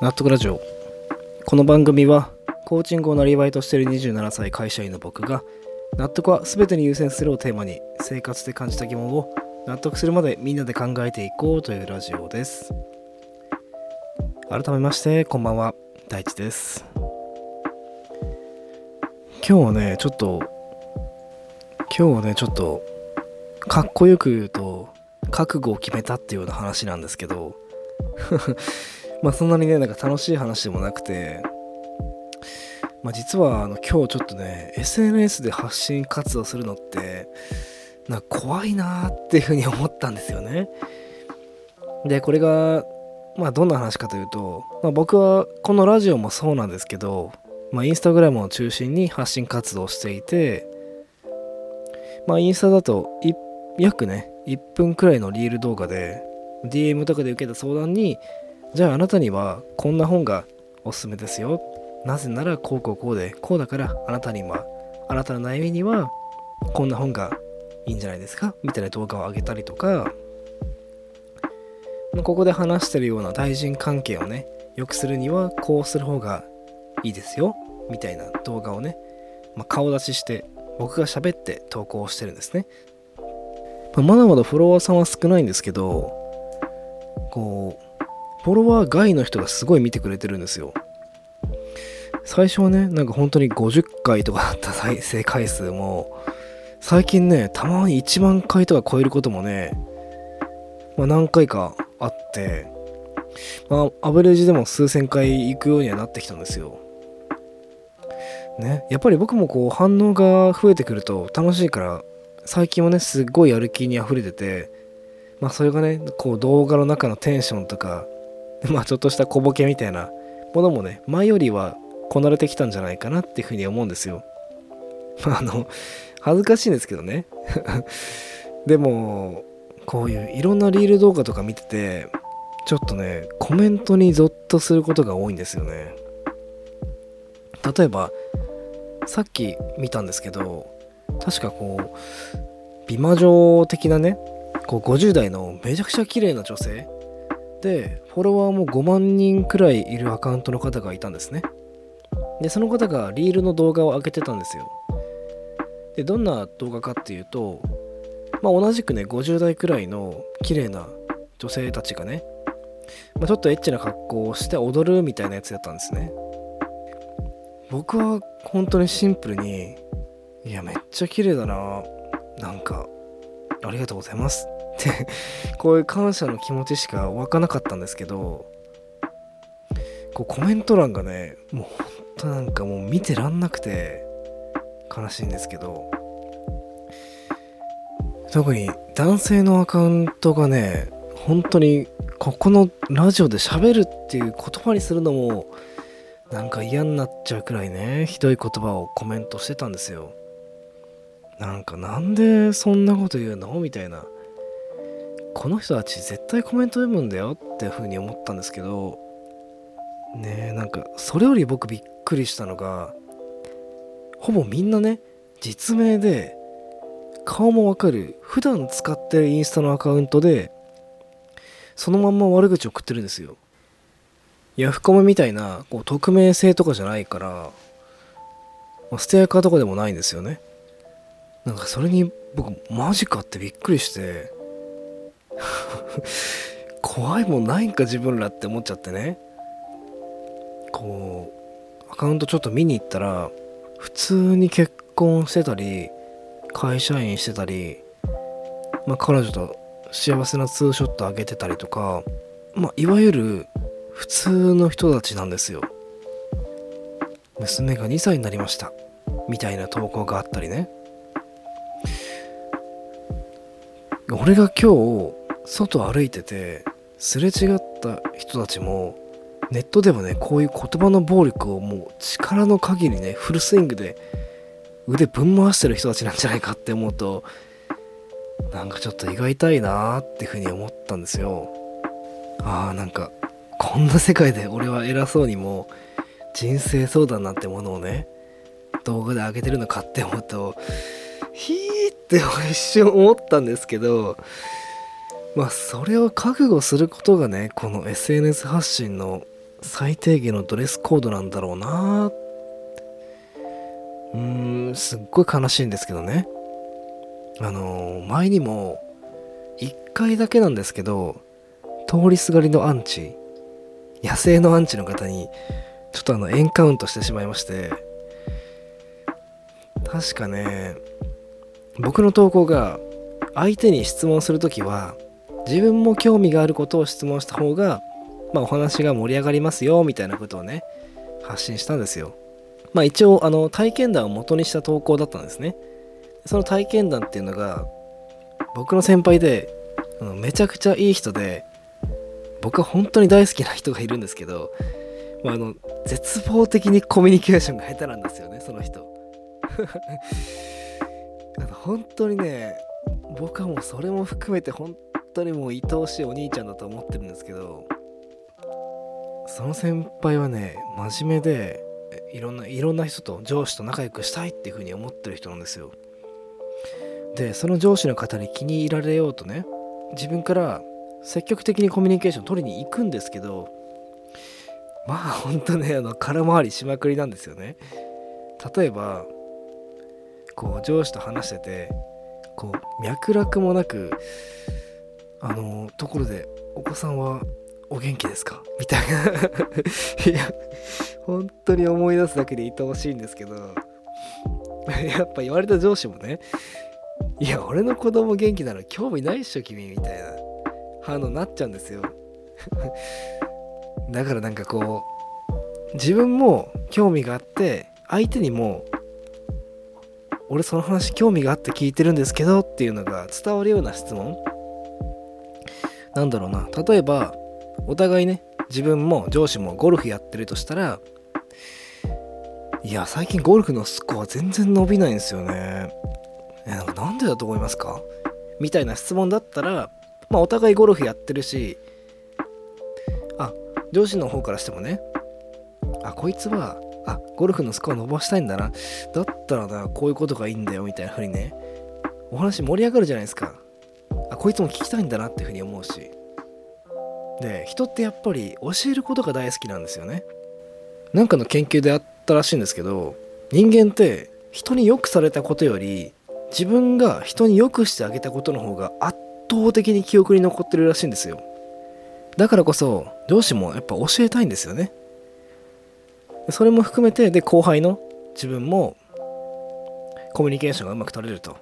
納得ラジオ。この番組はコーチングをなりわいとしている27歳会社員の僕が納得は全てに優先するをテーマに生活で感じた疑問を納得するまでみんなで考えていこうというラジオです。改めましてこんばんは。大地です。今日はねちょっと今日はねちょっとかっこよく言うと覚悟を決めたっていうような話なんですけどまあそんなにねなんか楽しい話でもなくてまあ実はあの今日ちょっとね SNS で発信活動するのってなんか怖いなーっていうふうに思ったんですよね。でこれがまあどんな話かというと、まあ、僕はこのラジオもそうなんですけどまあインスタグラムを中心に発信活動をしていてまあインスタだと約ね1分くらいのリール動画で DM とかで受けた相談にじゃああなたにはこんな本がおすすめですよ。なぜならこうこうこうでこうだからあなたにはあなたの悩みにはこんな本がいいんじゃないですか？みたいな動画を上げたりとか。ここで話してるような対人関係をね良くするにはこうする方がいいですよ。みたいな動画をね、まあ、顔出しして僕が喋って投稿してるんですね、まあ、まだまだフォロワーさんは少ないんですけどこうフォロワー外の人がすごい見てくれてるんですよ。最初はね、なんか本当に50回とかだった再生回数も、最近ね、たまに1万回とか超えることもね、まあ、何回かあって、まあ、アベレージでも数千回行くようにはなってきたんですよ。ね、やっぱり僕もこう反応が増えてくると楽しいから、最近はね、すっごいやる気に溢れてて、まあそれがね、こう動画の中のテンションとか、まあちょっとした小ボケみたいなものもね、前よりはこなれてきたんじゃないかなっていうふうに思うんですよ。あの、恥ずかしいんですけどね。でも、こういういろんなリール動画とか見てて、ちょっとね、コメントにゾッとすることが多いんですよね。例えば、さっき見たんですけど、確かこう、美魔女的なね、こう50代のめちゃくちゃ綺麗な女性でフォロワーも5万人くらいいるアカウントの方がいたんですね。でその方がリールの動画を上げてたんですよ。でどんな動画かっていうとまあ同じくね50代くらいの綺麗な女性たちがね、まあ、ちょっとエッチな格好をして踊るみたいなやつだったんですね。僕は本当にシンプルにいやめっちゃ綺麗だな。なんかありがとうございます。こういう感謝の気持ちしか湧かなかったんですけどこうコメント欄がねもうほんとなんかもう見てらんなくて悲しいんですけど特に男性のアカウントがね本当にここのラジオで喋るっていう言葉にするのもなんか嫌になっちゃうくらいねひどい言葉をコメントしてたんですよ。なんかなんでそんなこと言うの？みたいな。この人たち絶対コメント読むんだよっていう風に思ったんですけどねえなんかそれより僕びっくりしたのがほぼみんなね実名で顔もわかる普段使ってるインスタのアカウントでそのまんま悪口送ってるんですよ。ヤフコメみたいなこう匿名性とかじゃないから、まあ、ステアカーとかでもないんですよね。なんかそれに僕マジかってびっくりして 怖いもんないんか自分らって思っちゃってね。こうアカウントちょっと見に行ったら普通に結婚してたり会社員してたり、まあ、彼女と幸せなツーショットあげてたりとか、まあ、いわゆる普通の人たちなんですよ。娘が2歳になりました。みたいな投稿があったりね。俺が今日外歩いててすれ違った人たちもネットではねこういう言葉の暴力をもう力の限りねフルスイングで腕ぶん回してる人たちなんじゃないかって思うとなんかちょっと胃が痛いなーっていうふうに思ったんですよ。ああなんかこんな世界で俺は偉そうにも人生相談なんてものをね動画で上げてるのかって思うとヒーって一瞬思ったんですけどまあそれを覚悟することがねこの SNS 発信の最低限のドレスコードなんだろうな。うーんすっごい悲しいんですけどね。あの前にも1回だけなんですけど通りすがりのアンチ野生のアンチの方にちょっとあのエンカウントしてしまいまして。確かね僕の投稿が相手に質問する時は自分も興味があることを質問した方が、まあ、お話が盛り上がりますよみたいなことをね発信したんですよ。まあ一応あの体験談を元にした投稿だったんですね。その体験談っていうのが僕の先輩でめちゃくちゃいい人で僕は本当に大好きな人がいるんですけど、まあ、あの絶望的にコミュニケーションが下手なんですよねその人。あの本当にね僕はもうそれも含めて本当にもう愛おしいお兄ちゃんだと思ってるんですけどその先輩はね真面目でいろんないろんな人と上司と仲良くしたいっていうふうに思ってる人なんですよ。でその上司の方に気に入られようとね自分から積極的にコミュニケーション取りに行くんですけどまあほんとねあの空回りしまくりなんですよね。例えばこう上司と話しててこう脈絡もなくあのところでお子さんはお元気ですか？みたいな。いや本当に思い出すだけで愛おしいんですけど。やっぱ言われた上司もねいや俺の子供元気なら興味ないっしょ君みたいな反応になっちゃうんですよ。だからなんかこう自分も興味があって相手にも俺その話興味があって聞いてるんですけどっていうのが伝わるような質問なんだろうな。例えばお互いね自分も上司もゴルフやってるとしたらいや最近ゴルフのスコア全然伸びないんですよね。えなんかなんでだと思いますか？みたいな質問だったらまあお互いゴルフやってるしあ上司の方からしてもねあこいつはあゴルフのスコア伸ばしたいんだな。だったらなこういうことがいいんだよみたいな風にねお話盛り上がるじゃないですか。あこいつも聞きたいんだなっていう風に思うし。で人ってやっぱり教えることが大好きなんですよね。なんかの研究であったらしいんですけど人間って人に良くされたことより自分が人に良くしてあげたことの方が圧倒的に記憶に残ってるらしいんですよ。だからこそ上司もやっぱ教えたいんですよね。それも含めてで後輩の自分もコミュニケーションがうまく取れると。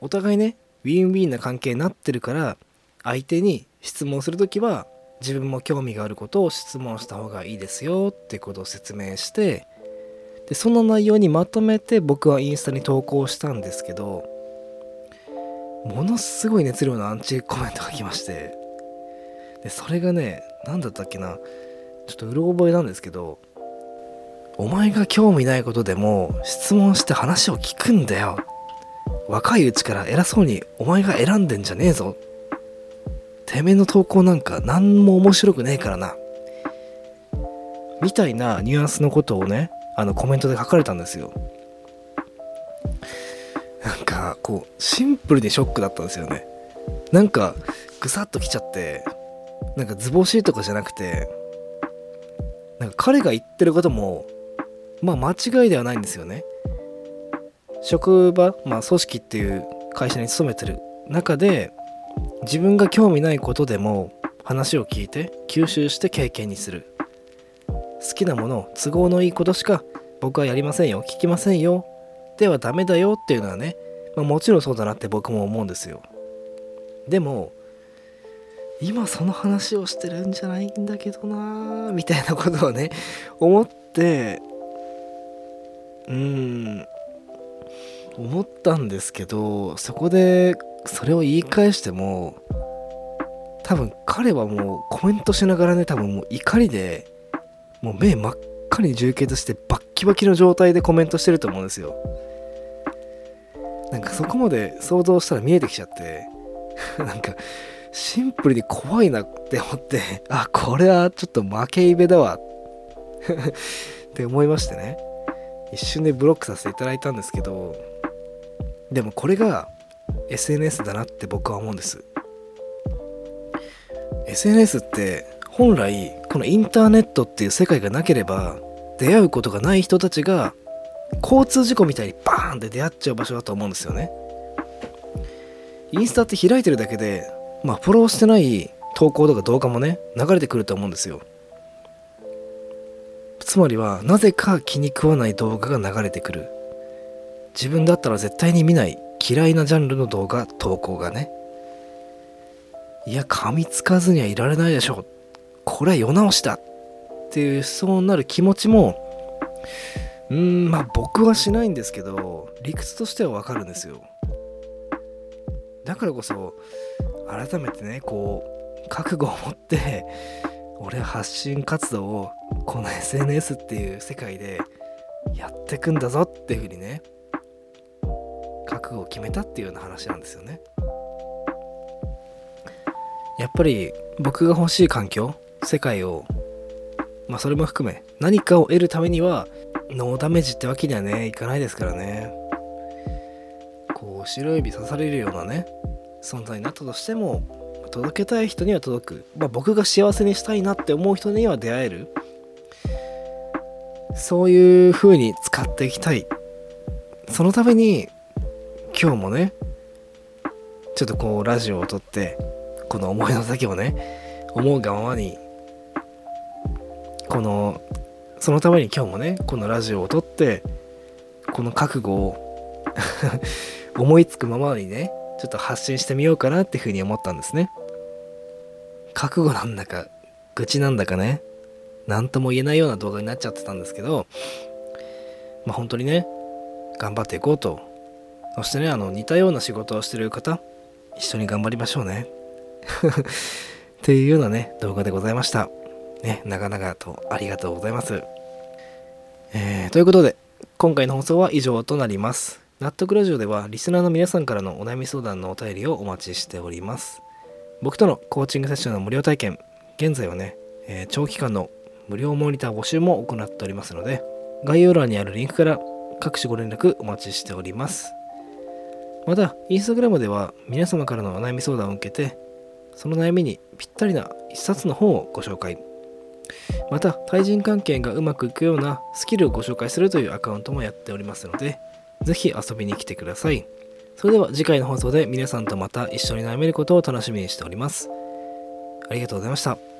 お互いねウィンウィンな関係になってるから相手に質問する時は自分も興味があることを質問した方がいいですよってことを説明してでその内容にまとめて僕はインスタに投稿したんですけどものすごい熱量のアンチコメントが来ましてでそれがね何だったっけなちょっとうろ覚えなんですけどお前が興味ないことでも質問して話を聞くんだよ若いうちから偉そうにお前が選んでんじゃねえぞ。てめえの投稿なんか何も面白くねえからな。みたいなニュアンスのことをねあのコメントで書かれたんですよ。なんかこうシンプルにショックだったんですよね。なんかぐさっときちゃってなんか図星とかじゃなくてなんか彼が言ってることもまあ間違いではないんですよね。職場まあ組織っていう会社に勤めてる中で自分が興味ないことでも話を聞いて吸収して経験にする。好きなもの都合のいいことしか僕はやりませんよ聞きませんよではダメだよっていうのはね、まあ、もちろんそうだなって僕も思うんですよ。でも今その話をしてるんじゃないんだけどなみたいなことをね思ってうーん思ったんですけどそこでそれを言い返しても多分彼はもうコメントしながらね多分もう怒りでもう目真っ赤に充血してバッキバキの状態でコメントしてると思うんですよ。なんかそこまで想像したら見えてきちゃって なんかシンプルに怖いなって思ってあこれはちょっと負けイベだわ って思いましてね。一瞬でブロックさせていただいたんですけどでもこれが SNS だなって僕は思うんです。SNS って本来このインターネットっていう世界がなければ出会うことがない人たちが交通事故みたいにバーンって出会っちゃう場所だと思うんですよね。インスタって開いてるだけでまあフォローしてない投稿とか動画もね流れてくると思うんですよ。つまりはなぜか気に食わない動画が流れてくる。自分だったら絶対に見ない嫌いなジャンルの動画投稿がね。いや噛みつかずにはいられないでしょこれは世直しだっていうそうなる気持ちもうーんまあ僕はしないんですけど理屈としてはわかるんですよ。だからこそ改めてねこう覚悟を持って俺発信活動をこの SNS っていう世界でやってくんだぞっていうふうにね覚悟を決めたっていうような話なんですよね。やっぱり僕が欲しい環境世界をまあそれも含め何かを得るためにはノーダメージってわけにはねいかないですからね。こう白指刺されるようなね存在になったとしても届けたい人には届く、まあ、僕が幸せにしたいなって思う人には出会える。そういう風に使っていきたい。そのために今日もねちょっとこうラジオを撮ってこの思いの丈をね思うがままにこのそのために今日もねこのラジオを撮ってこの覚悟を 思いつくままにねちょっと発信してみようかなっていうふうに思ったんですね。覚悟なんだか愚痴なんだかね何とも言えないような動画になっちゃってたんですけどまあ本当にね頑張っていこうとそしてねあの似たような仕事をしてる方一緒に頑張りましょうね。っていうようなね動画でございました。ね長々とありがとうございます。えー、ということで今回の放送は以上となります。納得ラジオではリスナーの皆さんからのお悩み相談のお便りをお待ちしております。僕とのコーチングセッションの無料体験現在はね、えー、長期間の無料モニター募集も行っておりますので概要欄にあるリンクから各種ご連絡お待ちしております。またインスタグラムでは皆様からのお悩み相談を受けてその悩みにぴったりな一冊の本をご紹介。また対人関係がうまくいくようなスキルをご紹介するというアカウントもやっておりますのでぜひ遊びに来てください。それでは次回の放送で皆さんとまた一緒に悩めることを楽しみにしております。ありがとうございました。